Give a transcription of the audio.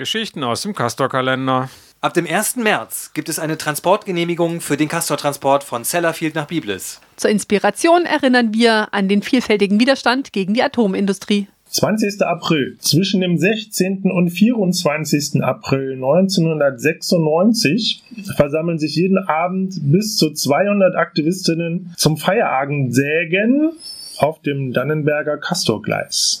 Geschichten aus dem Castor-Kalender. Ab dem 1. März gibt es eine Transportgenehmigung für den Castor-Transport von Sellafield nach Biblis. Zur Inspiration erinnern wir an den vielfältigen Widerstand gegen die Atomindustrie. 20. April. Zwischen dem 16. und 24. April 1996 versammeln sich jeden Abend bis zu 200 Aktivistinnen zum Feierabendsägen auf dem Dannenberger Castorgleis.